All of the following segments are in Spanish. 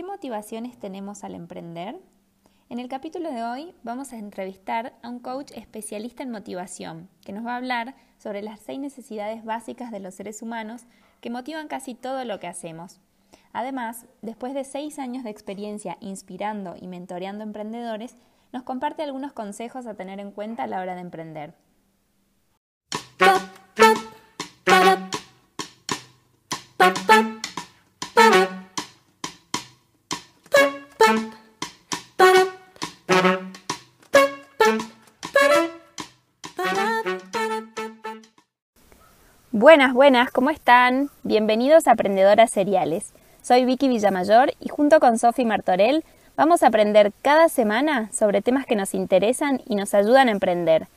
¿qué motivaciones tenemos al emprender? En el capítulo de hoy vamos a entrevistar a un coach especialista en motivación, que nos va a hablar sobre las seis necesidades básicas de los seres humanos que motivan casi todo lo que hacemos. Además, después de seis años de experiencia inspirando y mentoreando emprendedores, nos comparte algunos consejos a tener en cuenta a la hora de emprender. Buenas, buenas, ¿cómo están? Bienvenidos a Aprendedoras Seriales. Soy Vicky Villamayor y junto con Sofi Martorell vamos a aprender cada semana sobre temas que nos interesan y nos ayudan a emprender.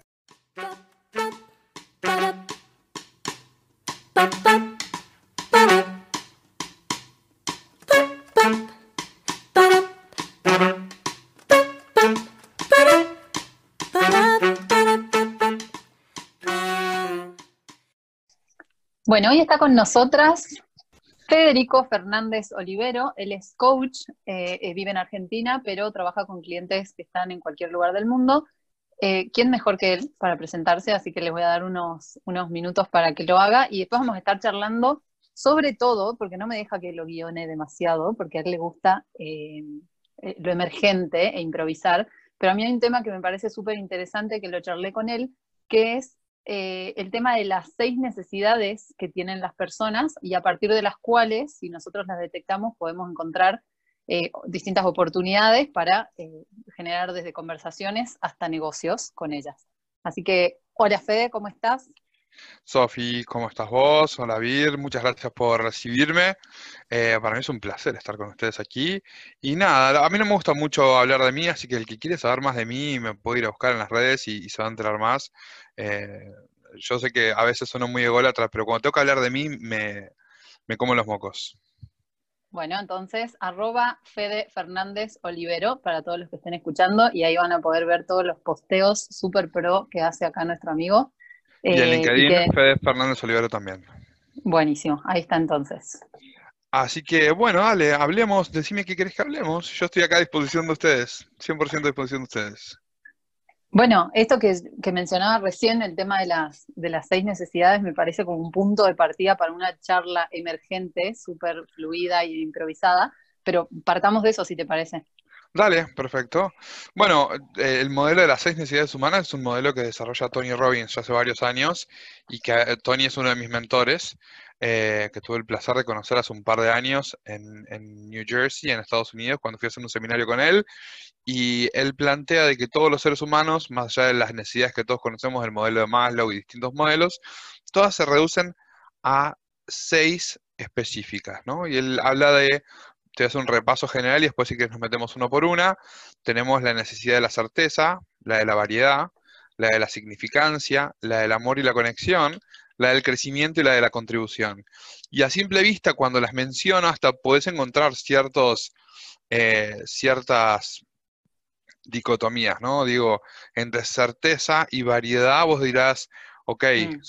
Bueno, hoy está con nosotras Federico Fernández Olivero. Él es coach, eh, eh, vive en Argentina, pero trabaja con clientes que están en cualquier lugar del mundo. Eh, ¿Quién mejor que él para presentarse? Así que les voy a dar unos, unos minutos para que lo haga y después vamos a estar charlando sobre todo, porque no me deja que lo guione demasiado, porque a él le gusta lo emergente e improvisar, pero a mí hay un tema que me parece súper interesante que lo charlé con él, que es eh, el tema de las seis necesidades que tienen las personas y a partir de las cuales, si nosotros las detectamos, podemos encontrar eh, distintas oportunidades para eh, generar desde conversaciones hasta negocios con ellas. Así que, hola Fede, ¿cómo estás? Sofi, ¿cómo estás vos? Hola Vir, muchas gracias por recibirme. para mí es un placer estar con ustedes aquí. Y nada, a mí no me gusta mucho hablar de mí, así que el que quiere saber más de mí me puede ir a buscar en las redes y, se va a enterar más. Eh, yo sé que a veces sueno muy ególatra, pero cuando tengo que hablar de mí, me, como los mocos. Bueno, entonces, arroba Fede Fernández Olivero para todos los que estén escuchando y ahí van a poder ver todos los posteos super pro que hace acá nuestro amigo. Y en eh, LinkedIn, Fede Fernández Olivero también. Buenísimo, ahí está entonces. Así que, bueno, dale, hablemos, decime qué querés que hablemos. Yo estoy acá a disposición de ustedes, 100% a disposición de ustedes. Bueno, esto que, mencionaba recién, el tema de las, de las seis necesidades, me parece como un punto de partida para una charla emergente, súper fluida y improvisada, pero partamos de eso, si te parece. Dale, perfecto. Bueno, eh, el modelo de las seis necesidades humanas es un modelo que desarrolla Tony Robbins hace varios años y que eh, Tony es uno de mis mentores. Eh, que tuve el placer de conocer hace un par de años en, New Jersey, en Estados Unidos, cuando fui a hacer un seminario con él. Y él plantea de que todos los seres humanos, más allá de las necesidades que todos conocemos del modelo de Maslow y distintos modelos, todas se reducen a seis específicas, ¿no? Y él habla de, te hace un repaso general y después si que nos metemos uno por una, tenemos la necesidad de la certeza, la de la variedad, la de la significancia, la del amor y la conexión, la del crecimiento y la de la contribución. Y a simple vista, cuando las menciono, hasta podés encontrar ciertos, eh, ciertas dicotomías, ¿no? Digo, entre certeza y variedad, vos dirás, ok, mm.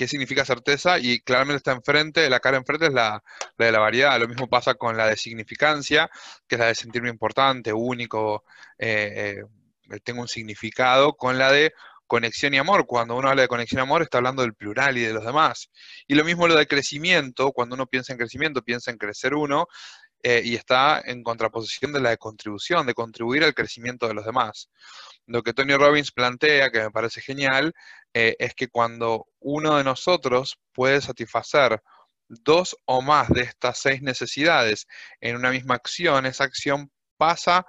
¿Qué significa certeza? Y claramente está enfrente, la cara enfrente es la, de la variedad. Lo mismo pasa con la de significancia, que es la de sentirme importante, único, eh, eh, tengo un significado, con la de conexión y amor. Cuando uno habla de conexión y amor, está hablando del plural y de los demás. Y lo mismo lo de crecimiento, cuando uno piensa en crecimiento, piensa en crecer uno, eh, y está en contraposición de la de contribución, de contribuir al crecimiento de los demás. Lo que Tony Robbins plantea, que me parece genial, eh, es que cuando uno de nosotros puede satisfacer dos o más de estas seis necesidades en una misma acción, esa acción pasa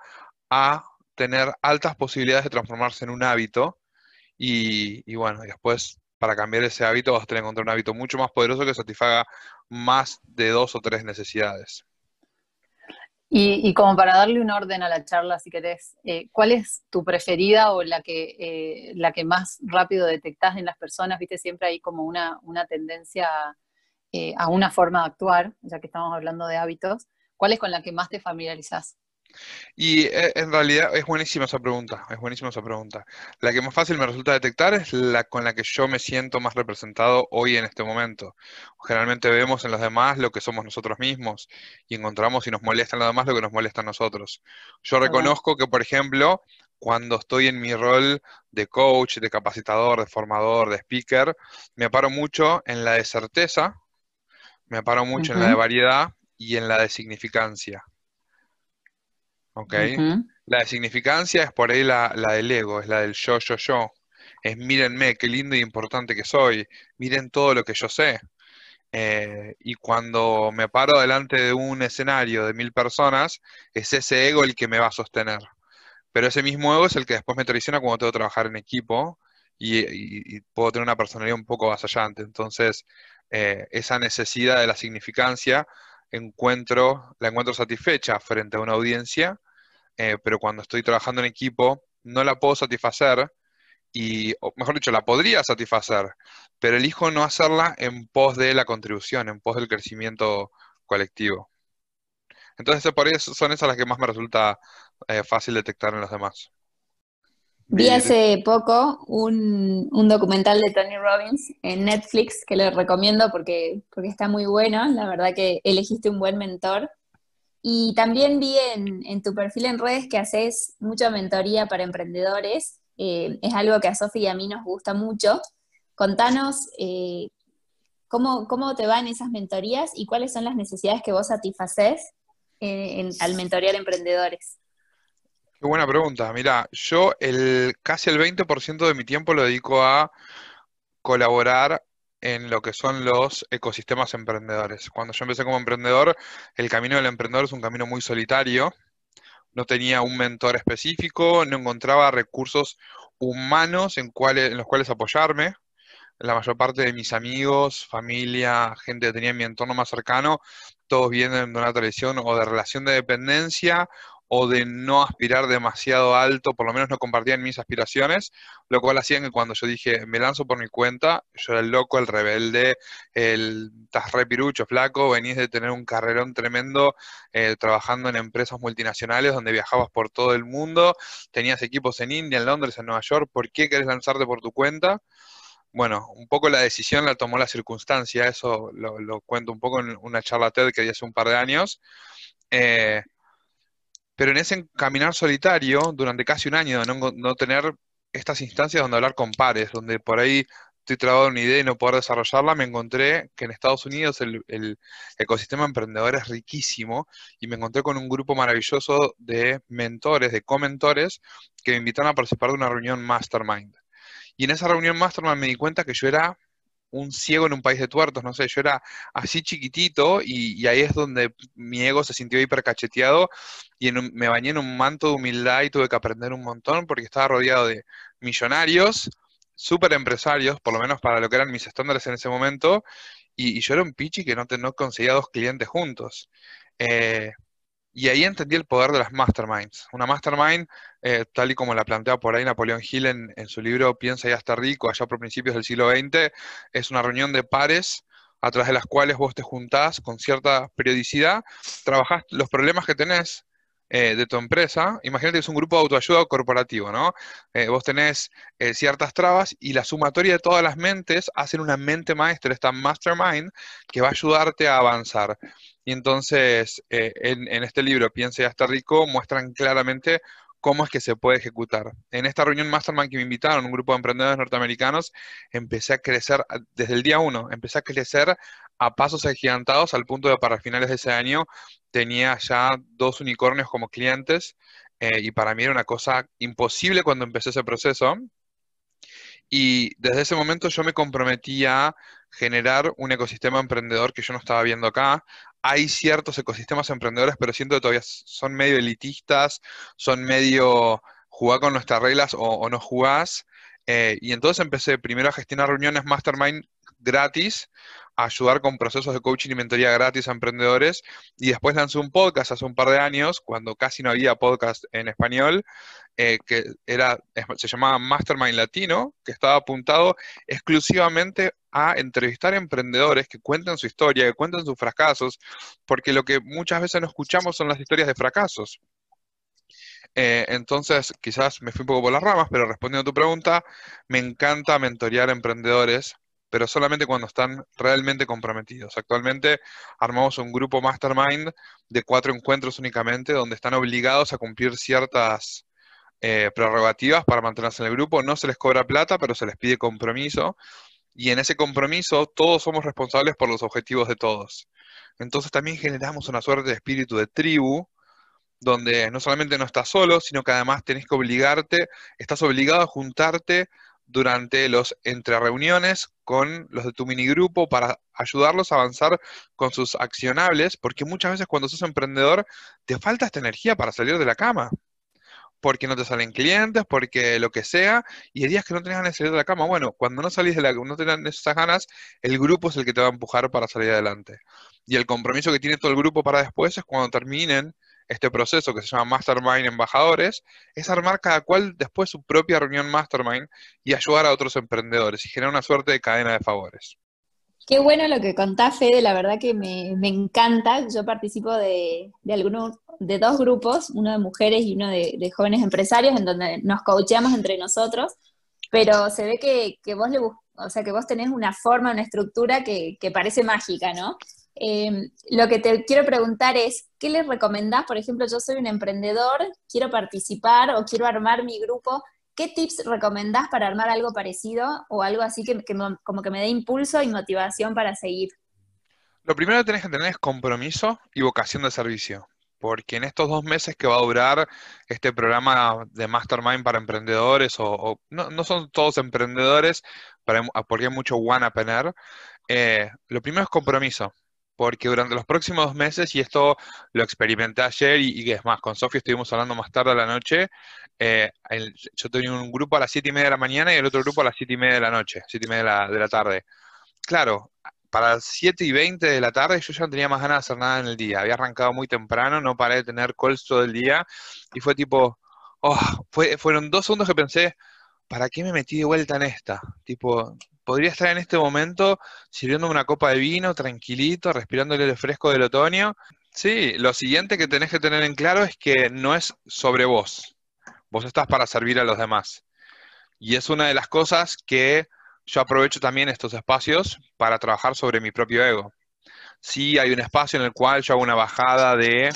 a tener altas posibilidades de transformarse en un hábito y, bueno, después para cambiar ese hábito vas a tener que encontrar un hábito mucho más poderoso que satisfaga más de dos o tres necesidades. Y, como para darle un orden a la charla, si querés, eh, ¿cuál es tu preferida o la que, eh, la que más rápido detectás en las personas? Viste, siempre hay como una, una tendencia eh, a una forma de actuar, ya que estamos hablando de hábitos. ¿Cuál es con la que más te familiarizás? Y eh, en realidad es buenísima esa pregunta, es buenísima esa pregunta. La que más fácil me resulta detectar es la con la que yo me siento más representado hoy en este momento. Generalmente vemos en los demás lo que somos nosotros mismos y encontramos si nos molesta en los demás lo que nos molesta a nosotros. Yo reconozco que, por ejemplo, cuando estoy en mi rol de coach, de capacitador, de formador, de speaker, me paro mucho en la de certeza, me paro mucho en la de variedad y en la de significancia. ¿Ok? La de significancia es por ahí la, del ego, es la del yo, yo, yo. Es mírenme, qué lindo y importante que soy, miren todo lo que yo sé. Eh, y cuando me paro delante de un escenario de mil personas, es ese ego el que me va a sostener. Pero ese mismo ego es el que después me traiciona cuando tengo que trabajar en equipo y, puedo tener una personalidad un poco vasallante. Entonces, eh, esa necesidad de la significancia encuentro, la encuentro satisfecha frente a una audiencia, eh, pero cuando estoy trabajando en equipo no la puedo satisfacer y, mejor dicho, la podría satisfacer, pero elijo no hacerla en pos de la contribución, en pos del crecimiento colectivo. Entonces, por eso son esas las que más me resulta eh, fácil detectar en los demás. Vi hace poco un, documental de Tony Robbins en Netflix que le recomiendo porque, porque está muy bueno. La verdad que elegiste un buen mentor. Y también vi en, tu perfil en redes que haces mucha mentoría para emprendedores. Eh, es algo que a Sofi y a mí nos gusta mucho. Contanos eh, cómo, cómo te van esas mentorías y cuáles son las necesidades que vos satisfaces eh, al mentorear emprendedores. Qué buena pregunta. Mira, yo el, casi el 20% de mi tiempo lo dedico a colaborar en lo que son los ecosistemas emprendedores. Cuando yo empecé como emprendedor, el camino del emprendedor es un camino muy solitario. No tenía un mentor específico, no encontraba recursos humanos en, los cuales apoyarme. La mayor parte de mis amigos, familia, gente que tenía en mi entorno más cercano, todos vienen de una tradición o de relación de dependencia o de no aspirar demasiado alto, por lo menos no compartían mis aspiraciones, lo cual hacían que cuando yo dije, me lanzo por mi cuenta, yo era el loco, el rebelde, el estás re pirucho, flaco, venís de tener un carrerón tremendo eh, trabajando en empresas multinacionales donde viajabas por todo el mundo, tenías equipos en India, en Londres, en Nueva York, ¿por qué querés lanzarte por tu cuenta? Bueno, un poco la decisión la tomó la circunstancia, eso lo, cuento un poco en una charla TED que di hace un par de años. Eh, pero en ese caminar solitario, durante casi un año, de no, tener estas instancias donde hablar con pares, donde por ahí estoy trabado una idea y no poder desarrollarla, me encontré que en Estados Unidos el, el, ecosistema emprendedor es riquísimo y me encontré con un grupo maravilloso de mentores, de comentores, que me invitaron a participar de una reunión mastermind. Y en esa reunión mastermind me di cuenta que yo era un ciego en un país de tuertos, no sé, yo era así chiquitito y, ahí es donde mi ego se sintió hiper cacheteado y me bañé en un manto de humildad y tuve que aprender un montón porque estaba rodeado de millonarios, súper empresarios, por lo menos para lo que eran mis estándares en ese momento, y, yo era un pichi que no conseguía dos clientes juntos. Eh, y ahí entendí el poder de las masterminds. Una mastermind, eh, tal y como la plantea por ahí Napoleón Hill en, su libro Piensa y hasta rico, allá por principios del siglo XX, es una reunión de pares a través de las cuales vos te juntás con cierta periodicidad, trabajás los problemas que tenés eh, de tu empresa. Imagínate que es un grupo de autoayuda corporativo, ¿no? Eh, vos tenés ciertas trabas y la sumatoria de todas las mentes hacen una mente maestra, esta mastermind, que va a ayudarte a avanzar. Y entonces, eh, en, este libro, Piense hasta rico, muestran claramente cómo es que se puede ejecutar. En esta reunión Mastermind que me invitaron, un grupo de emprendedores norteamericanos, empecé a crecer desde el día uno, empecé a crecer a pasos agigantados al punto de para finales de ese año tenía ya dos unicornios como clientes eh, y para mí era una cosa imposible cuando empecé ese proceso. Y desde ese momento yo me comprometí a generar un ecosistema emprendedor que yo no estaba viendo acá. Hay ciertos ecosistemas emprendedores, pero siento que todavía son medio elitistas, son medio jugar con nuestras reglas o, no jugás. Eh, y entonces empecé primero a gestionar reuniones mastermind gratis, a ayudar con procesos de coaching y mentoría gratis a emprendedores. Y después lancé un podcast hace un par de años, cuando casi no había podcast en español, eh, que era, se llamaba Mastermind Latino, que estaba apuntado exclusivamente a entrevistar emprendedores que cuenten su historia, que cuenten sus fracasos, porque lo que muchas veces no escuchamos son las historias de fracasos. Eh, entonces, quizás me fui un poco por las ramas, pero respondiendo a tu pregunta, me encanta mentorear emprendedores, pero solamente cuando están realmente comprometidos. Actualmente armamos un grupo mastermind de cuatro encuentros únicamente, donde están obligados a cumplir ciertas eh, prerrogativas para mantenerse en el grupo. No se les cobra plata, pero se les pide compromiso. Y en ese compromiso todos somos responsables por los objetivos de todos. Entonces también generamos una suerte de espíritu de tribu, donde no solamente no estás solo, sino que además tenés que obligarte, estás obligado a juntarte durante los entre reuniones con los de tu minigrupo para ayudarlos a avanzar con sus accionables, porque muchas veces cuando sos emprendedor te falta esta energía para salir de la cama porque no te salen clientes, porque lo que sea, y hay días que no tenés ganas de salir de la cama. Bueno, cuando no salís de la no tenés esas ganas, el grupo es el que te va a empujar para salir adelante. Y el compromiso que tiene todo el grupo para después es cuando terminen este proceso que se llama Mastermind Embajadores, es armar cada cual después su propia reunión Mastermind y ayudar a otros emprendedores y generar una suerte de cadena de favores. Qué bueno lo que contás, Fede, la verdad que me, encanta. Yo participo de, de, algunos, de dos grupos, uno de mujeres y uno de, jóvenes empresarios, en donde nos coacheamos entre nosotros, pero se ve que, vos le o sea, que vos tenés una forma, una estructura que, parece mágica, ¿no? Em, lo que te quiero preguntar es, ¿qué les recomendás? Por ejemplo, yo soy un emprendedor, quiero participar o quiero armar mi grupo. ¿Qué tips recomendás para armar algo parecido o algo así que, como que me dé impulso y motivación para seguir? Lo primero que tenés que tener es compromiso y vocación de servicio, porque en estos dos meses que va a durar este programa de Mastermind para emprendedores, o, no, son todos emprendedores, porque hay mucho one up eh, lo primero es compromiso porque durante los próximos meses, y esto lo experimenté ayer, y, y es más, con Sofía estuvimos hablando más tarde a la noche, eh, yo tenía un grupo a las 7 y media de la mañana y el otro grupo a las 7 y media de la noche, 7 y media de la, tarde. Claro, para las 7 y 20 de la tarde yo ya no tenía más ganas de hacer nada en el día. Había arrancado muy temprano, no paré de tener calls todo el día y fue tipo, oh, fueron dos segundos que pensé, ¿para qué me metí de vuelta en esta? Tipo, podría estar en este momento sirviendo una copa de vino, tranquilito, respirando el fresco del otoño. Sí, lo siguiente que tenés que tener en claro es que no es sobre vos. Vos estás para servir a los demás. Y es una de las cosas que yo aprovecho también estos espacios para trabajar sobre mi propio ego. Sí, hay un espacio en el cual yo hago una bajada de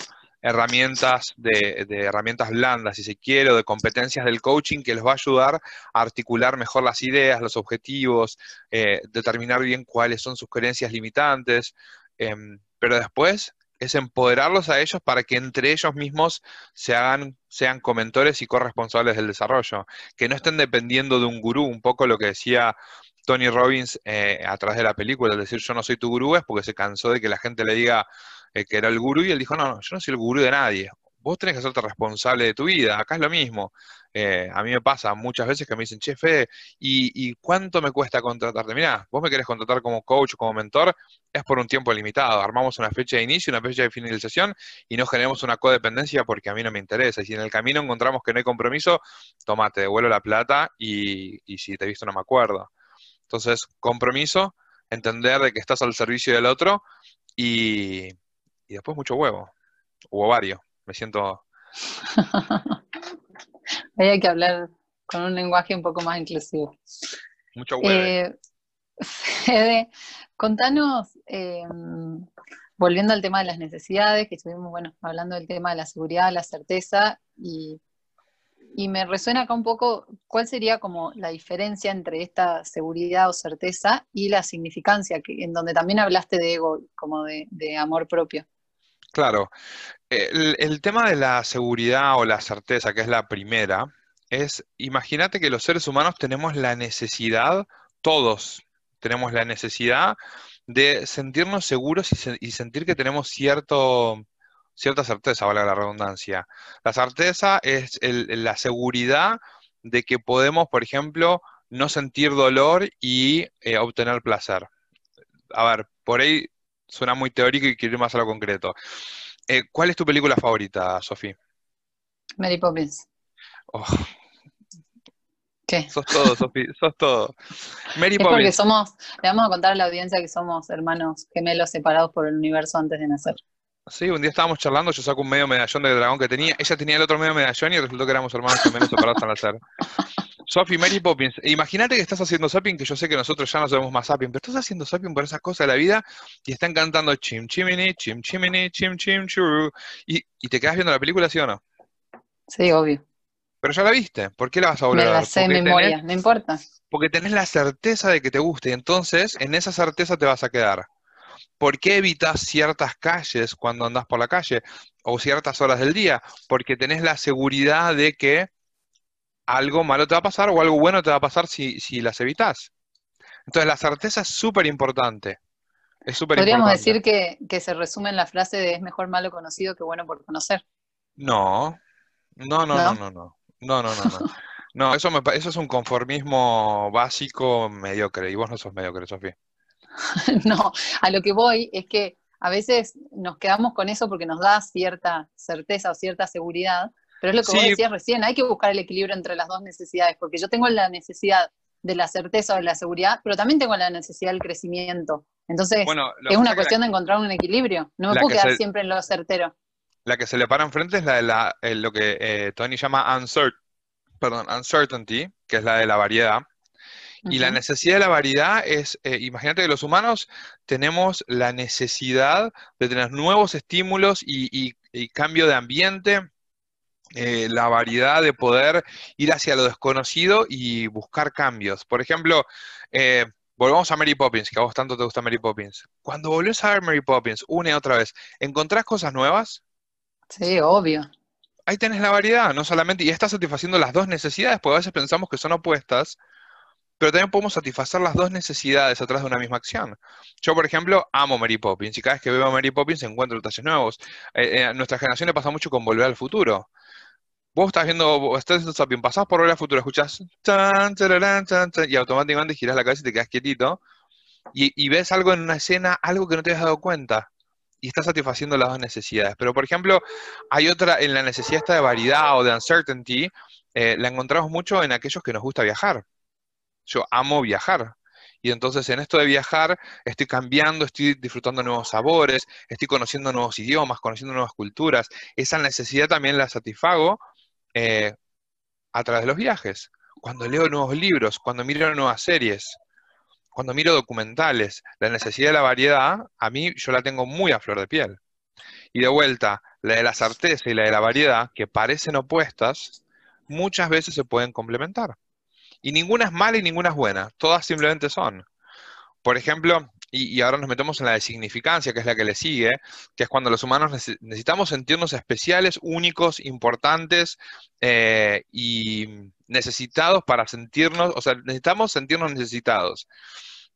herramientas, de, herramientas blandas, si se quiere, o de competencias del coaching que les va a ayudar a articular mejor las ideas, los objetivos, eh, determinar bien cuáles son sus creencias limitantes. Em, pero después es empoderarlos a ellos para que entre ellos mismos se hagan, sean comentores y corresponsables del desarrollo, que no estén dependiendo de un gurú, un poco lo que decía Tony Robbins eh, a través de la película, es decir, yo no soy tu gurú, es porque se cansó de que la gente le diga eh, que era el gurú y él dijo, no, yo no soy el gurú de nadie, vos tenés que hacerte responsable de tu vida, acá es lo mismo. Eh, a mí me pasa muchas veces que me dicen, che, Fede, ¿y, cuánto me cuesta contratarte? Mirá, vos me querés contratar como coach o como mentor, es por un tiempo limitado. Armamos una fecha de inicio, una fecha de finalización y no generemos una codependencia porque a mí no me interesa. Y si en el camino encontramos que no hay compromiso, tomate, devuelvo la plata y, si te he visto no me acuerdo. Entonces, compromiso, entender de que estás al servicio del otro y, y después mucho huevo, o ovario. Me siento hay que hablar con un lenguaje un poco más inclusivo. Mucho huevo. Eh, Fede, contanos, em, volviendo al tema de las necesidades, que estuvimos, bueno, hablando del tema de la seguridad, la certeza, y, me resuena acá un poco cuál sería como la diferencia entre esta seguridad o certeza y la significancia, que, en donde también hablaste de ego, como de amor propio. Claro, el, tema de la seguridad o la certeza, que es la primera, es, imagínate que los seres humanos tenemos la necesidad, todos tenemos la necesidad de sentirnos seguros y, sentir que tenemos cierto, cierta certeza, vale la redundancia. La certeza es la seguridad de que podemos, por ejemplo, no sentir dolor y eh, obtener placer. A ver, por ahí suena muy teórico y quiero ir más a lo concreto. Eh, ¿Cuál es tu película favorita, Sofía? Mary Poppins. Oh. ¿Qué? Sos todo, Sofía, sos todo. Mary es porque somos, le vamos a contar a la audiencia que somos hermanos gemelos separados por el universo antes de nacer. Sí, un día estábamos charlando, yo saco un medio medallón de dragón que tenía, ella tenía el otro medio medallón y resultó que éramos hermanos gemelos separados al nacer. Sophie Mary Poppins, imagínate que estás haciendo zapping, que yo sé que nosotros ya no sabemos más zapping, pero estás haciendo zapping por esas cosas de la vida y están cantando chim chimini, chim chimini, chim chim churu, y, y te quedas viendo la película, ¿sí o no? Sí, obvio. Pero ya la viste, ¿por qué la vas a volver Me a la sé de memoria, tenés- no importa. porque tenés la certeza de que te guste, y entonces en esa certeza te vas a quedar. ¿Por qué evitas ciertas calles cuando andás por la calle o ciertas horas del día? Porque tenés la seguridad de que algo malo te va a pasar o algo bueno te va a pasar si, si las evitas. Entonces la certeza es súper importante. Es súper Podríamos decir que, que se resume en la frase de es mejor malo conocido que bueno por conocer. No, no, no, no, ¿No? no, no, no, no, no, no. Eso, me, eso es un conformismo básico mediocre y vos no sos mediocre, Sofía. No, a lo que voy es que a veces nos quedamos con eso porque nos da cierta certeza o cierta seguridad, pero es lo que vos Sí. decías recién, hay que buscar el equilibrio entre las dos necesidades, porque yo tengo la necesidad de la certeza o de la seguridad, pero también tengo la necesidad del crecimiento. Entonces, Bueno, es una cuestión de encontrar un equilibrio. No me puedo que quedar se- siempre en lo certero. La que se le para enfrente es la de la, eh, lo que eh, Tony llama uncer- perdón, uncertainty, que es la de la variedad. Y la necesidad de la variedad es, eh, imagínate que los humanos tenemos la necesidad de tener nuevos estímulos y, y- y cambio de ambiente, eh, la variedad de poder ir hacia lo desconocido y buscar cambios. Por ejemplo, eh, volvamos a Mary Poppins, que a vos tanto te gusta Mary Poppins. Cuando volvés a ver Mary Poppins una y otra vez, ¿encontrás cosas nuevas? Sí, obvio. ahí tenés la variedad, no solamente, y estás satisfaciendo las dos necesidades, porque a veces pensamos que son opuestas, pero también podemos satisfacer las dos necesidades atrás de una misma acción. Yo, por ejemplo, amo Mary Poppins, y cada vez que veo a Mary Poppins encuentro detalles nuevos. Eh, eh, a nuestra generación le pasa mucho con Volver al Futuro. Vos estás viendo, estás haciendo zapping, pasás por Volver al Futuro, escuchás tan, y automáticamente girás la cabeza y te quedas quietito, y, ves algo en una escena, algo que no te has dado cuenta. Y estás satisfaciendo las dos necesidades. Pero, por ejemplo, hay otra, en la necesidad esta de variedad o de uncertainty, eh, la encontramos mucho en aquellos que nos gusta viajar. Yo amo viajar. Y entonces en esto de viajar estoy cambiando, estoy disfrutando nuevos sabores, estoy conociendo nuevos idiomas, conociendo nuevas culturas. Esa necesidad también la satisfago eh, a través de los viajes. Cuando leo nuevos libros, cuando miro nuevas series, cuando miro documentales, la necesidad de la variedad, a mí yo la tengo muy a flor de piel. Y de vuelta, la de la certeza y la de la variedad, que parecen opuestas, muchas veces se pueden complementar. Y ninguna es mala y ninguna es buena, todas simplemente son. Por ejemplo, y, y ahora nos metemos en la de significancia, que es la que le sigue, que es cuando los humanos nece- necesitamos sentirnos especiales, únicos, importantes eh, y necesitados para sentirnos, o sea, necesitamos sentirnos necesitados.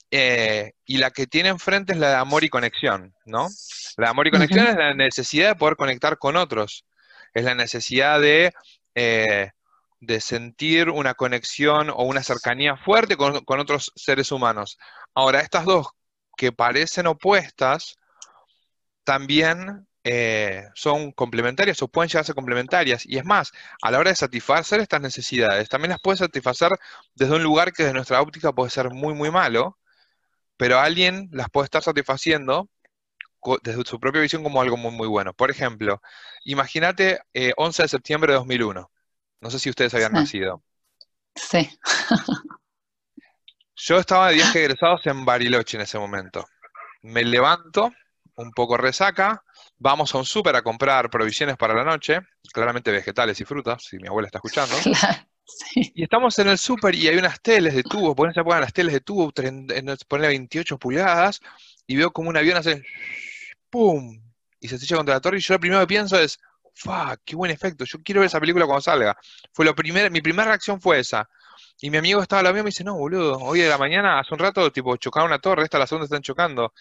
Eh, y la que tiene enfrente es la de amor y conexión, ¿no? La de amor y conexión es la necesidad de poder conectar con otros, es la necesidad de, eh, de sentir una conexión o una cercanía fuerte con, otros seres humanos. Ahora, estas dos que parecen opuestas, también eh, son complementarias o pueden llegar a ser complementarias. Y es más, a la hora de satisfacer estas necesidades, también las puede satisfacer desde un lugar que desde nuestra óptica puede ser muy, muy malo, pero alguien las puede estar satisfaciendo desde su propia visión como algo muy, muy bueno. Por ejemplo, imagínate eh, 11 de septiembre de 2001. No sé si ustedes habían Sí. nacido. Sí. Yo estaba de viaje de egresados en Bariloche en ese momento. Me levanto, un poco resaca, vamos a un súper a comprar provisiones para la noche, claramente vegetales y frutas, si mi abuela está escuchando. Claro. Sí. Y estamos en el súper y hay unas teles de tubo, por esa época las teles de tubo, ponele 28 pulgadas, y veo como un avión hace ¡pum! y se estrella contra la torre, y yo lo primero que pienso es, ¡fuck! ¡Qué buen efecto! Yo quiero ver esa película cuando salga. Fue lo primer, mi primera reacción fue esa. Y mi amigo estaba al lado mío y me dice, no, boludo, hoy de la mañana, hace un rato, tipo, chocaron una torre, esta es la segunda están chocando.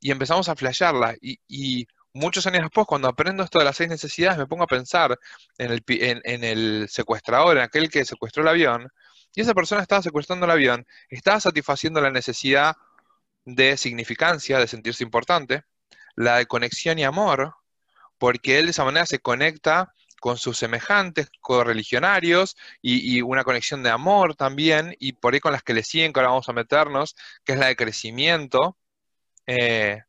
Y empezamos a flashearla. Y, y muchos años después, cuando aprendo esto de las seis necesidades, me pongo a pensar en el, en el secuestrador, en aquel que secuestró el avión. Y esa persona estaba secuestrando el avión, estaba satisfaciendo la necesidad de significancia, de sentirse importante, la de conexión y amor, porque él de esa manera se conecta con sus semejantes correligionarios y, una conexión de amor también, y por ahí con las que le siguen, que ahora vamos a meternos, que es la de crecimiento, eh,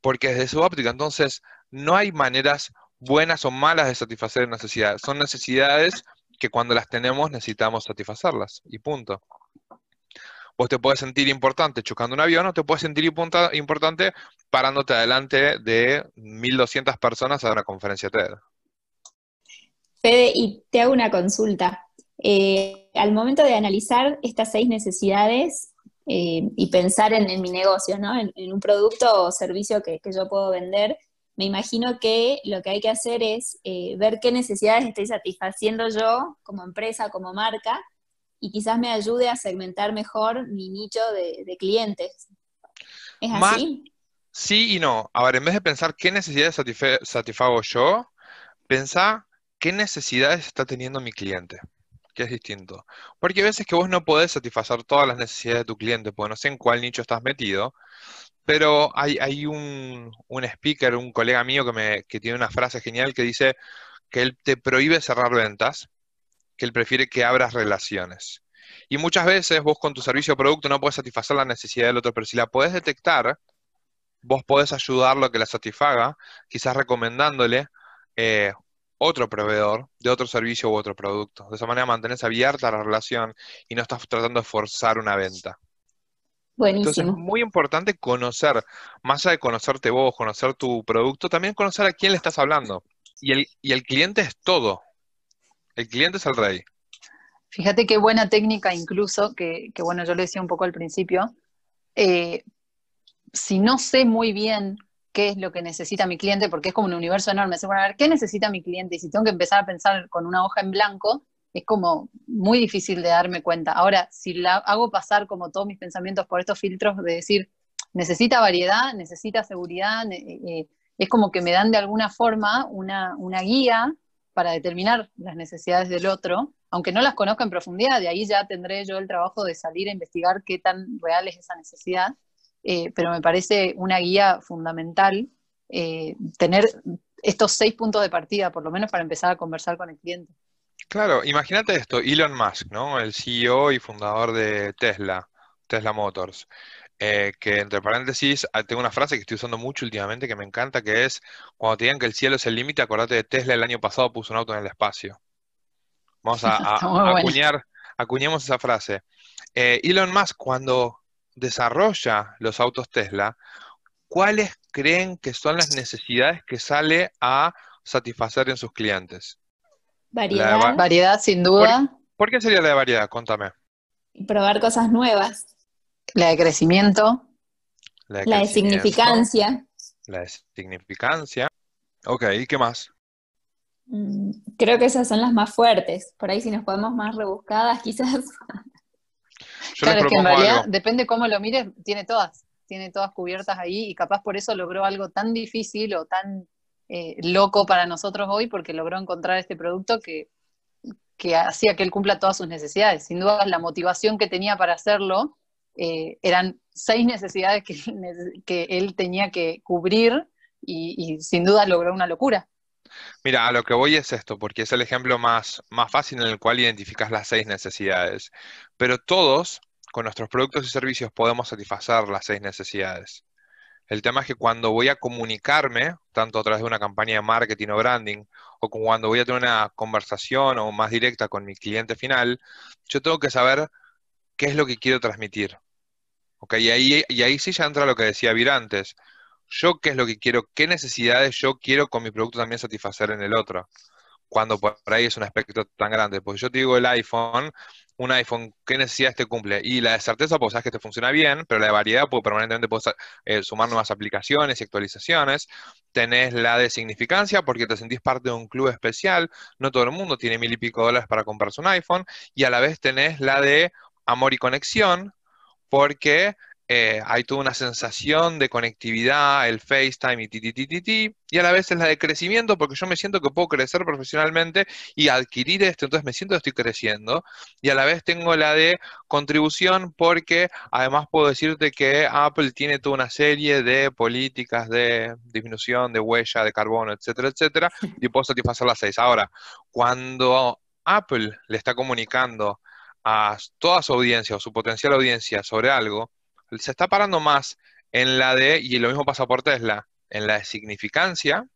porque desde su óptica, entonces, no hay maneras buenas o malas de satisfacer necesidades. Son necesidades que cuando las tenemos necesitamos satisfacerlas, y punto. Vos te puedes sentir importante chocando un avión o te puedes sentir importante parándote adelante de 1.200 personas a una conferencia TED. Fede, y te hago una consulta. Eh, al momento de analizar estas seis necesidades eh, y pensar en, mi negocio, ¿no? en, un producto o servicio que, yo puedo vender, me imagino que lo que hay que hacer es eh, ver qué necesidades estoy satisfaciendo yo como empresa, como marca, y quizás me ayude a segmentar mejor mi nicho de, clientes. ¿Es así? Sí y no. A ver, en vez de pensar qué necesidades satisfago yo, pensá qué necesidades está teniendo mi cliente, que es distinto. Porque a veces que vos no podés satisfacer todas las necesidades de tu cliente, porque no sé en cuál nicho estás metido, pero hay, hay un, un, speaker, un colega mío que, me, que tiene una frase genial que dice que él te prohíbe cerrar ventas, que él prefiere que abras relaciones. Y muchas veces vos con tu servicio o producto no puedes satisfacer la necesidad del otro, pero si la puedes detectar, vos podés ayudarlo a que la satisfaga, quizás recomendándole eh, otro proveedor de otro servicio u otro producto. De esa manera mantenés abierta la relación y no estás tratando de forzar una venta. Buenísimo. Entonces es muy importante conocer, más allá de conocerte vos, conocer tu producto, también conocer a quién le estás hablando. Y el, y el cliente es todo. El cliente es el rey. Fíjate qué buena técnica incluso, que, bueno, yo le decía un poco al principio. Eh, si no sé muy bien qué es lo que necesita mi cliente, porque es como un universo enorme, se bueno, a ver, ¿qué necesita mi cliente? Y si tengo que empezar a pensar con una hoja en blanco, es como muy difícil de darme cuenta. Ahora, si la hago pasar como todos mis pensamientos por estos filtros de decir, necesita variedad, necesita seguridad, eh, eh, es como que me dan de alguna forma una guía para determinar las necesidades del otro, aunque no las conozca en profundidad, de ahí ya tendré yo el trabajo de salir a investigar qué tan real es esa necesidad, eh, pero me parece una guía fundamental eh, tener estos seis puntos de partida, por lo menos para empezar a conversar con el cliente. Claro, imagínate esto, Elon Musk, ¿no? El CEO y fundador de Tesla, Tesla Motors. Eh, que entre paréntesis, ah, tengo una frase que estoy usando mucho últimamente que me encanta, que es, cuando te digan que el cielo es el límite, acordate de Tesla el año pasado puso un auto en el espacio. Vamos a, acuñar, acuñemos esa frase. Eh, Elon Musk, cuando desarrolla los autos Tesla, ¿cuáles creen que son las necesidades que sale a satisfacer en sus clientes? Variedad. variedad, sin duda. ¿Por, ¿Por qué sería la de variedad? Contame. Probar cosas nuevas. La de crecimiento. La de, significancia. La de significancia. Ok, ¿y qué más? Mm, creo que esas son las más fuertes. Por ahí si nos podemos más rebuscadas, quizás. claro, es que en realidad, depende cómo lo mires, tiene todas. Tiene todas cubiertas ahí y capaz por eso logró algo tan difícil o tan eh, loco para nosotros hoy, porque logró encontrar este producto que, que hacía que él cumpla todas sus necesidades. Sin duda, la motivación que tenía para hacerlo eh, eran seis necesidades que, que, él tenía que cubrir y, sin duda logró una locura. Mira, a lo que voy es esto, porque es el ejemplo más, más fácil en el cual identificas las seis necesidades. Pero todos, con nuestros productos y servicios, podemos satisfacer las seis necesidades. El tema es que cuando voy a comunicarme, tanto a través de una campaña de marketing o branding, o cuando voy a tener una conversación o más directa con mi cliente final, yo tengo que saber qué es lo que quiero transmitir. Y ahí, y ahí sí ya entra lo que decía Vir antes. Yo qué es lo que quiero, qué necesidades yo quiero con mi producto también satisfacer en el otro. Cuando por ahí es un aspecto tan grande. Pues yo te digo el iPhone, un iPhone, ¿qué necesidades te cumple? Y la de certeza, pues sabes que te funciona bien, pero la de variedad, pues permanentemente puedes eh, sumar nuevas aplicaciones y actualizaciones. Tenés la de significancia, porque te sentís parte de un club especial. No todo el mundo tiene mil y pico dólares para comprarse un iPhone. Y a la vez tenés la de amor y conexión, porque eh, hay toda una sensación de conectividad, el FaceTime y ti, y a la vez es la de crecimiento, porque yo me siento que puedo crecer profesionalmente y adquirir esto, entonces me siento que estoy creciendo, y a la vez tengo la de contribución, porque además puedo decirte que Apple tiene toda una serie de políticas de disminución de huella de carbono, etcétera, etcétera, y puedo satisfacer las seis. Ahora, cuando Apple le está comunicando a toda su audiencia o su potencial audiencia sobre algo, se está parando más En la de, y lo mismo pasa por Tesla, en la de significancia,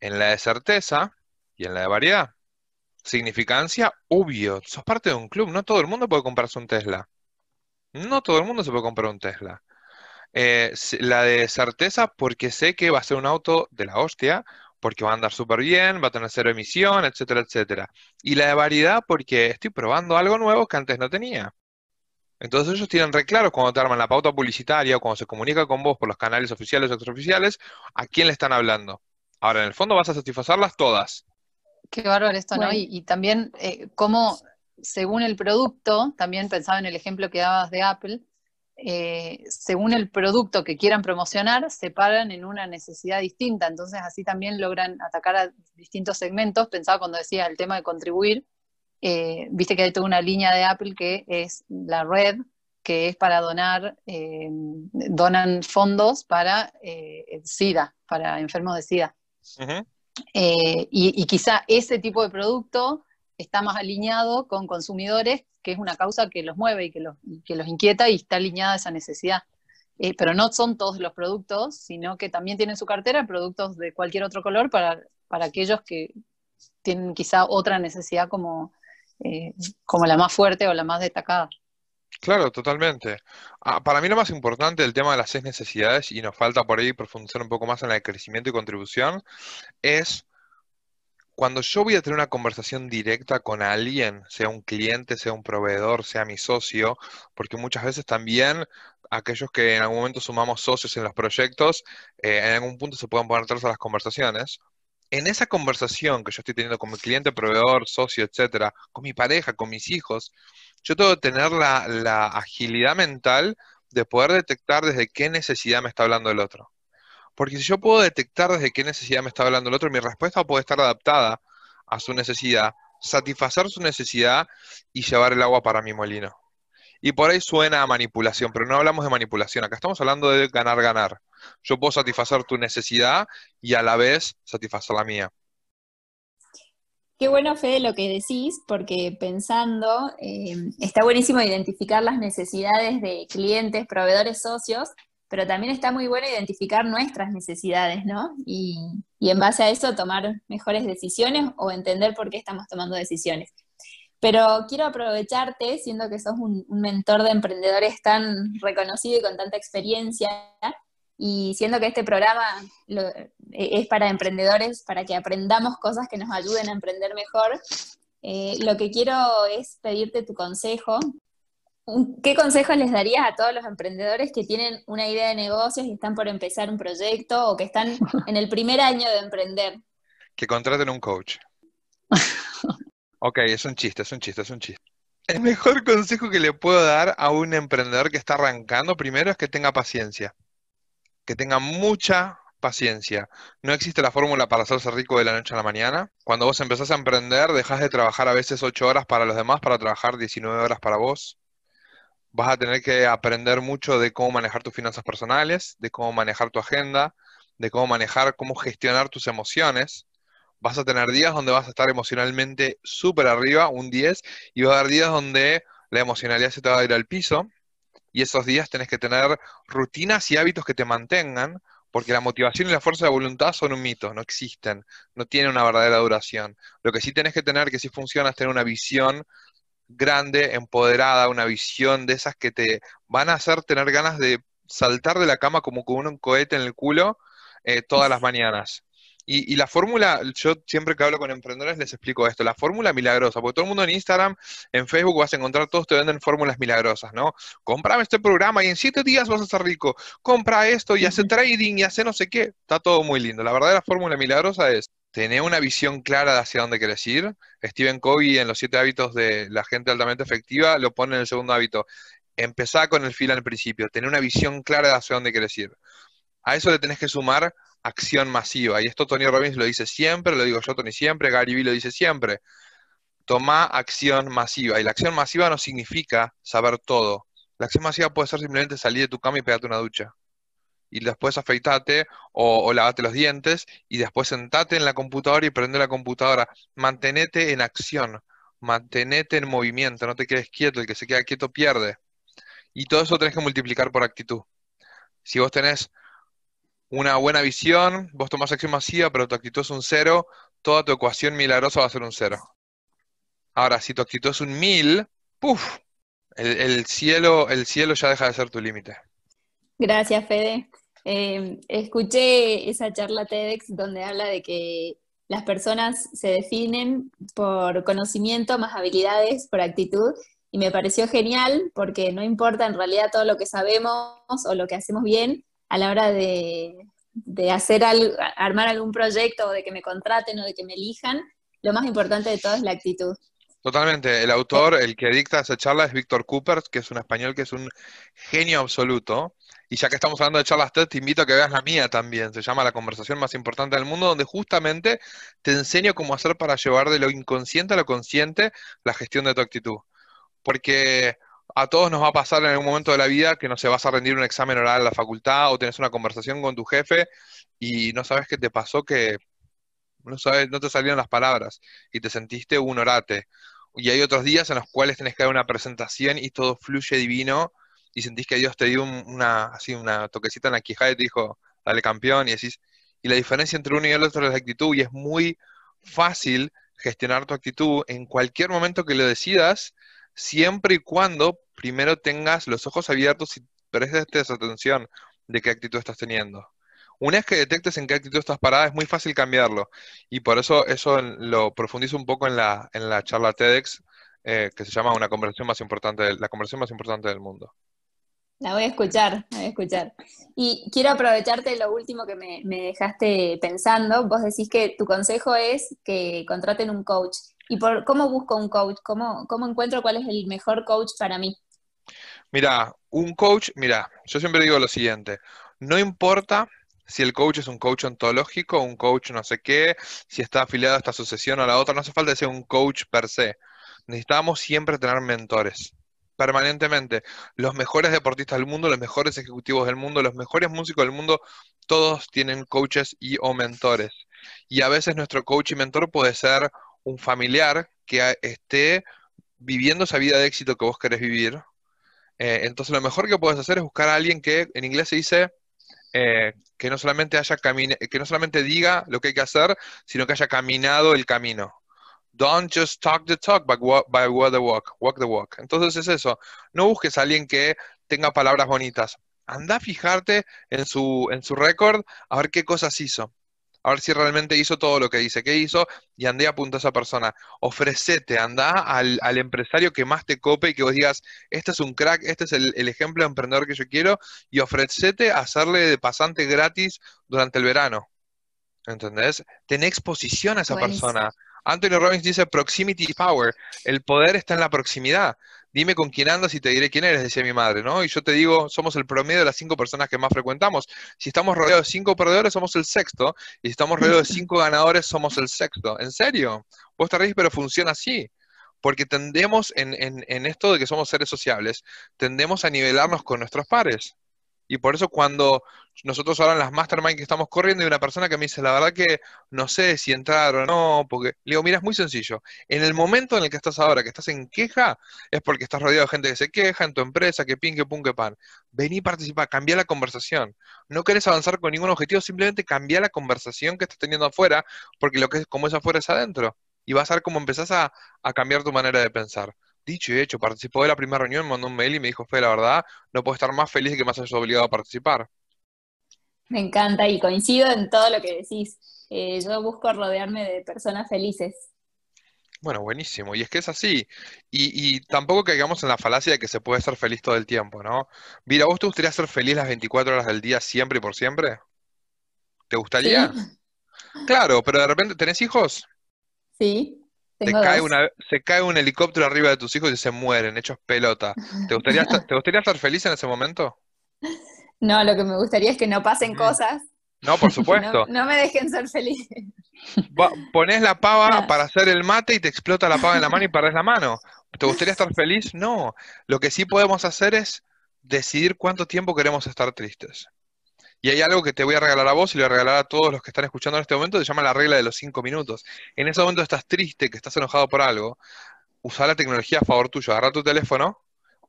en la de certeza y en la de variedad. Significancia, obvio, sos parte de un club, no todo el mundo puede comprarse un Tesla. No todo el mundo se puede comprar un Tesla. Eh, la de certeza, porque sé que va a ser un auto de la hostia, porque va a andar súper bien, va a tener cero emisión, etcétera, etcétera. Y la de variedad, porque estoy probando algo nuevo que antes no tenía. Entonces ellos tienen re claro cuando te arman la pauta publicitaria o cuando se comunica con vos por los canales oficiales o extraoficiales, a quién le están hablando. Ahora, en el fondo vas a satisfacerlas todas. Qué bárbaro esto, ¿no? Y, también eh, cómo, según el producto, también pensaba en el ejemplo que dabas de Apple, eh, según el producto que quieran promocionar, se paran en una necesidad distinta. Entonces, así también logran atacar a distintos segmentos. Pensaba cuando decía el tema de contribuir, eh, viste que hay toda una línea de Apple que es la red, que es para donar, eh, donan fondos para SIDA, para enfermos de SIDA. y, quizá ese tipo de producto está más alineado con consumidores, que es una causa que los mueve y que los, que los inquieta y está alineada a esa necesidad. Eh, pero no son todos los productos, sino que también tienen su cartera productos de cualquier otro color para, para aquellos que tienen quizá otra necesidad como, eh, como la más fuerte o la más destacada. Claro, totalmente. Ah, para mí lo más importante del tema de las seis necesidades, y nos falta por ahí profundizar un poco más en de crecimiento y contribución, es cuando yo voy a tener una conversación directa con alguien, sea un cliente, sea un proveedor, sea mi socio, porque muchas veces también aquellos que en algún momento sumamos socios en los proyectos, eh, en algún punto se pueden poner atrás a las conversaciones. En esa conversación que yo estoy teniendo con mi cliente, proveedor, socio, etcétera, con mi pareja, con mis hijos, yo tengo que tener la, la agilidad mental de poder detectar desde qué necesidad me está hablando el otro. Porque si yo puedo detectar desde qué necesidad me está hablando el otro, mi respuesta puede estar adaptada a su necesidad, satisfacer su necesidad y llevar el agua para mi molino. Y por ahí suena a manipulación, pero no hablamos de manipulación, acá estamos hablando de ganar, ganar. Yo puedo satisfacer tu necesidad y a la vez satisfacer la mía. Qué bueno, Fede, lo que decís, porque pensando, eh, está buenísimo identificar las necesidades de clientes, proveedores, socios, pero también está muy bueno identificar nuestras necesidades, ¿no? Y, en base a eso tomar mejores decisiones o entender por qué estamos tomando decisiones. Pero quiero aprovecharte, siendo que sos un, mentor de emprendedores tan reconocido y con tanta experiencia, y siendo que este programa e, es para emprendedores, para que aprendamos cosas que nos ayuden a emprender mejor, eh, lo que quiero es pedirte tu consejo ¿Qué consejos les darías a todos los emprendedores que tienen una idea de negocios y están por empezar un proyecto o que están en el primer año de emprender? Que contraten un coach. ok, es un chiste, es un chiste, es un chiste. El mejor consejo que le puedo dar a un emprendedor que está arrancando primero es que tenga paciencia. Que tenga mucha paciencia. No existe la fórmula para hacerse rico de la noche a la mañana. Cuando vos empezás a emprender, dejas de trabajar a veces 8 horas para los demás para trabajar 19 horas para vos vas a tener que aprender mucho de cómo manejar tus finanzas personales, de cómo manejar tu agenda, de cómo manejar, cómo gestionar tus emociones. Vas a tener días donde vas a estar emocionalmente súper arriba, un 10, y va a haber días donde la emocionalidad se te va a ir al piso, y esos días tenés que tener rutinas y hábitos que te mantengan, porque la motivación y la fuerza de voluntad son un mito, no existen, no tienen una verdadera duración. Lo que sí tenés que tener, que sí funciona, es tener una visión grande, empoderada, una visión de esas que te van a hacer tener ganas de saltar de la cama como con un cohete en el culo eh, todas las mañanas. Y, la fórmula, yo siempre que hablo con emprendedores les explico esto, la fórmula milagrosa, porque todo el mundo en Instagram, en Facebook vas a encontrar, todos te venden fórmulas milagrosas, ¿no? Comprame este programa y en siete días vas a ser rico, compra esto y hace trading y hace no sé qué, está todo muy lindo. La verdadera fórmula milagrosa es tener una visión clara de hacia dónde querés ir. Stephen Covey en los siete hábitos de la gente altamente efectiva lo pone en el segundo hábito. Empezá con el fil al principio, tener una visión clara de hacia dónde querés ir. A eso le tenés que sumar acción masiva. Y esto Tony Robbins lo dice siempre, lo digo yo Tony siempre, Gary Vee lo dice siempre. Toma acción masiva. Y la acción masiva no significa saber todo. La acción masiva puede ser simplemente salir de tu cama y pegarte una ducha y después afeitate o, lavate los dientes y después sentate en la computadora y prende la computadora. Mantenete en acción, mantenete en movimiento, no te quedes quieto, el que se queda quieto pierde. Y todo eso tenés que multiplicar por actitud. Si vos tenés una buena visión, vos tomás acción masiva, pero tu actitud es un cero, toda tu ecuación milagrosa va a ser un cero. Ahora, si tu actitud es un mil, ¡puf! El, cielo, el cielo ya deja de ser tu límite. Gracias, Fede. Eh, escuché esa charla TEDx donde habla de que las personas se definen por conocimiento más habilidades, por actitud, y me pareció genial porque no importa en realidad todo lo que sabemos o lo que hacemos bien a la hora de, hacer armar algún proyecto o de que me contraten o de que me elijan, lo más importante de todo es la actitud. Totalmente. El autor, el que dicta esa charla es Víctor Cooper, que es un español que es un genio absoluto. Y ya que estamos hablando de charlas TED, te invito a que veas la mía también. Se llama La conversación más importante del mundo, donde justamente te enseño cómo hacer para llevar de lo inconsciente a lo consciente la gestión de tu actitud. Porque a todos nos va a pasar en algún momento de la vida que no se vas a rendir un examen oral a la facultad o tenés una conversación con tu jefe y no sabes qué te pasó que no sabes, no te salieron las palabras y te sentiste un orate. Y hay otros días en los cuales tenés que dar una presentación y todo fluye divino y sentís que Dios te dio una, así, una toquecita en la quijada y te dijo, dale campeón, y decís, y la diferencia entre uno y el otro es la actitud, y es muy fácil gestionar tu actitud en cualquier momento que lo decidas, siempre y cuando primero tengas los ojos abiertos y prestes atención de qué actitud estás teniendo. Una vez que detectes en qué actitud estás parada, es muy fácil cambiarlo. Y por eso eso lo profundizo un poco en la, en la charla TEDx, eh, que se llama una conversación más importante, la conversación más importante del mundo. La voy a escuchar, la voy a escuchar. Y quiero aprovecharte lo último que me, dejaste pensando. Vos decís que tu consejo es que contraten un coach. ¿Y por cómo busco un coach? ¿Cómo, encuentro cuál es el mejor coach para mí? Mira, un coach, mira, yo siempre digo lo siguiente, no importa si el coach es un coach ontológico, un coach no sé qué, si está afiliado a esta asociación o a la otra, no hace falta ser un coach per se. Necesitamos siempre tener mentores permanentemente. Los mejores deportistas del mundo, los mejores ejecutivos del mundo, los mejores músicos del mundo, todos tienen coaches y o mentores. Y a veces nuestro coach y mentor puede ser un familiar que esté viviendo esa vida de éxito que vos querés vivir. Eh, entonces lo mejor que puedes hacer es buscar a alguien que en inglés se dice eh, que no solamente haya que no solamente diga lo que hay que hacer, sino que haya caminado el camino. Don't just talk the talk, but walk, the walk. Walk the walk. Entonces es eso. No busques a alguien que tenga palabras bonitas. Anda a fijarte en su, en su récord a ver qué cosas hizo. A ver si realmente hizo todo lo que dice que hizo y andé a apunta a esa persona. Ofrecete, anda al, empresario que más te cope y que vos digas, este es un crack, este es el, ejemplo de emprendedor que yo quiero y ofrecete a hacerle de pasante gratis durante el verano. ¿Entendés? Ten exposición a esa persona. Anthony Robbins dice proximity power, el poder está en la proximidad. Dime con quién andas y te diré quién eres, decía mi madre, ¿no? Y yo te digo, somos el promedio de las cinco personas que más frecuentamos. Si estamos rodeados de cinco perdedores, somos el sexto. Y si estamos rodeados de cinco ganadores, somos el sexto. ¿En serio? Vos te pero funciona así. Porque tendemos en, en esto de que somos seres sociables, tendemos a nivelarnos con nuestros pares. Y por eso cuando nosotros ahora en las mastermind que estamos corriendo hay una persona que me dice, la verdad que no sé si entrar o no, porque le digo, mira, es muy sencillo. En el momento en el que estás ahora, que estás en queja, es porque estás rodeado de gente que se queja en tu empresa, que pin, que pum, que pan. Vení, participa, cambia la conversación. No querés avanzar con ningún objetivo, simplemente cambia la conversación que estás teniendo afuera, porque lo que es como es afuera es adentro. Y vas a ver cómo empezás a, a cambiar tu manera de pensar. Dicho y hecho, participó de la primera reunión, me mandó un mail y me dijo, Fe, la verdad, no puedo estar más feliz de que me hayas obligado a participar. Me encanta y coincido en todo lo que decís. Eh, yo busco rodearme de personas felices. Bueno, buenísimo. Y es que es así. Y, tampoco caigamos en la falacia de que se puede ser feliz todo el tiempo, ¿no? Mira, ¿vos te gustaría ser feliz las 24 horas del día siempre y por siempre? ¿Te gustaría? Claro, pero de repente, ¿tenés hijos? Sí se cae un helicóptero arriba de tus hijos y se mueren, hechos pelota. ¿Te gustaría, ¿Te gustaría estar feliz en ese momento? No, lo que me gustaría es que no pasen cosas. No, por supuesto. No, me dejen ser feliz. pones la pava para hacer el mate y te explota la pava en la mano y perdés la mano. ¿Te gustaría estar feliz? No. Lo que sí podemos hacer es decidir cuánto tiempo queremos estar tristes. Y hay algo que te voy a regalar a vos y le voy a regalar a todos los que están escuchando en este momento, se llama la regla de los cinco minutos. En ese momento estás triste, que estás enojado por algo, usa la tecnología a favor tuyo, agarra tu teléfono,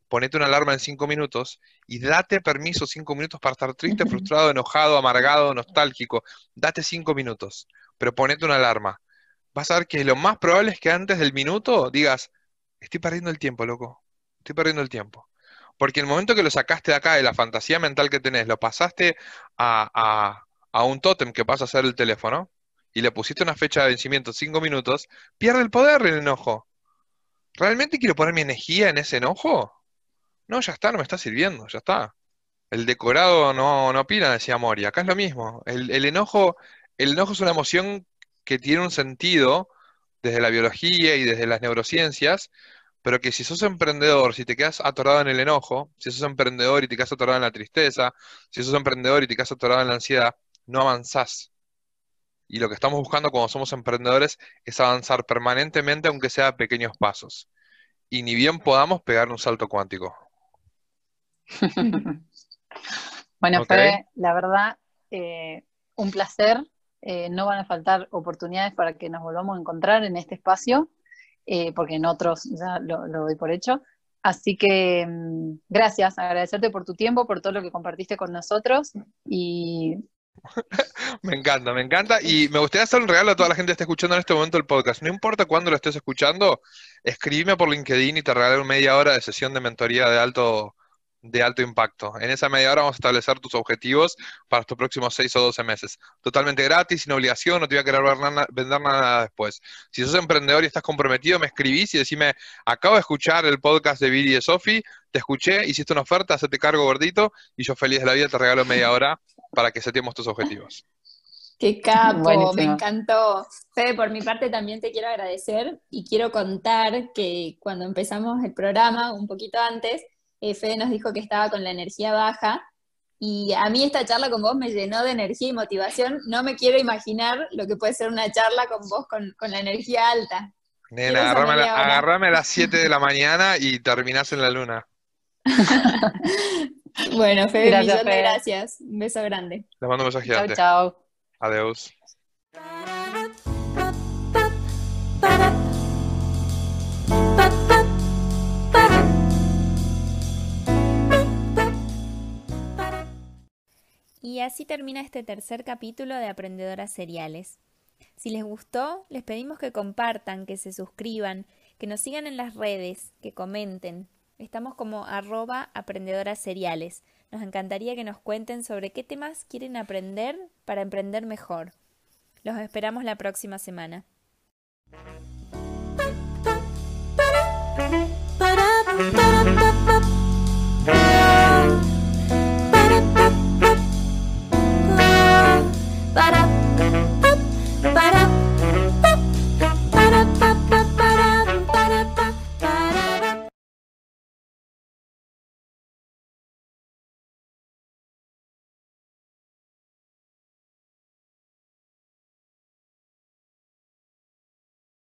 ponete una alarma en cinco minutos y date permiso cinco minutos para estar triste, frustrado, enojado, amargado, nostálgico. Date cinco minutos, pero ponete una alarma. Vas a ver que lo más probable es que antes del minuto digas, estoy perdiendo el tiempo, loco, estoy perdiendo el tiempo. Porque el momento que lo sacaste de acá, de la fantasía mental que tenés, lo pasaste a, un tótem que pasa a ser el teléfono, y le pusiste una fecha de vencimiento cinco minutos, pierde el poder el enojo. ¿Realmente quiero poner mi energía en ese enojo? No, ya está, no me está sirviendo, ya está. El decorado no, no opina, decía Mori. Acá es lo mismo. El, enojo, el enojo es una emoción que tiene un sentido desde la biología y desde las neurociencias, pero que si sos emprendedor, si te quedas atorado en el enojo, si sos emprendedor y te quedas atorado en la tristeza, si sos emprendedor y te quedas atorado en la ansiedad, no avanzás. Y lo que estamos buscando cuando somos emprendedores es avanzar permanentemente, aunque sea a pequeños pasos. Y ni bien podamos pegar un salto cuántico. bueno, fue la verdad eh, un placer. Eh, no van a faltar oportunidades para que nos volvamos a encontrar en este espacio, eh, porque en otros ya lo, lo, doy por hecho. Así que mm, gracias, agradecerte por tu tiempo, por todo lo que compartiste con nosotros y me encanta, me encanta. Y me gustaría hacer un regalo a toda la gente que está escuchando en este momento el podcast. No importa cuándo lo estés escuchando, escríbeme por LinkedIn y te regalaré media hora de sesión de mentoría de alto, de alto impacto. En esa media hora vamos a establecer tus objetivos para estos próximos 6 o 12 meses. Totalmente gratis, sin obligación, no te voy a querer vender nada después. Si sos emprendedor y estás comprometido, me escribís y decime, acabo de escuchar el podcast de Viri y de Sofi, te escuché, hiciste una oferta, hacete cargo gordito y yo feliz de la vida te regalo media hora para que setemos tus objetivos. Qué capo, me encantó. Fede, por mi parte también te quiero agradecer y quiero contar que cuando empezamos el programa, un poquito antes, eh, Fede nos dijo que estaba con la energía baja y a mí esta charla con vos me llenó de energía y motivación. No me quiero imaginar lo que puede ser una charla con vos con, la energía alta. Nena, agarrame, a las 7 de la mañana y terminás en la luna. bueno, Fede, gracias, millón de gracias. Un beso grande. Le mando un mensaje Chao, chao. Adiós. Y así termina este tercer capítulo de Aprendedoras Seriales. Si les gustó, les pedimos que compartan, que se suscriban, que nos sigan en las redes, que comenten. Estamos como arroba aprendedoras seriales. Nos encantaría que nos cuenten sobre qué temas quieren aprender para emprender mejor. Los esperamos la próxima semana. But I